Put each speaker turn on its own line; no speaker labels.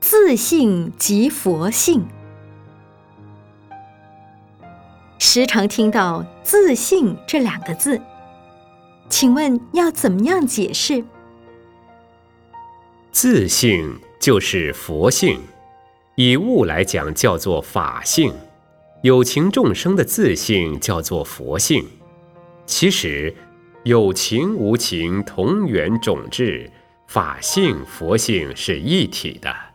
自性即佛性。时常听到“自性”这两个字，请问要怎么样解释？
自性就是佛性，以物来讲叫做法性，有情众生的自性叫做佛性。其实，有情无情同源种质，法性佛性是一体的。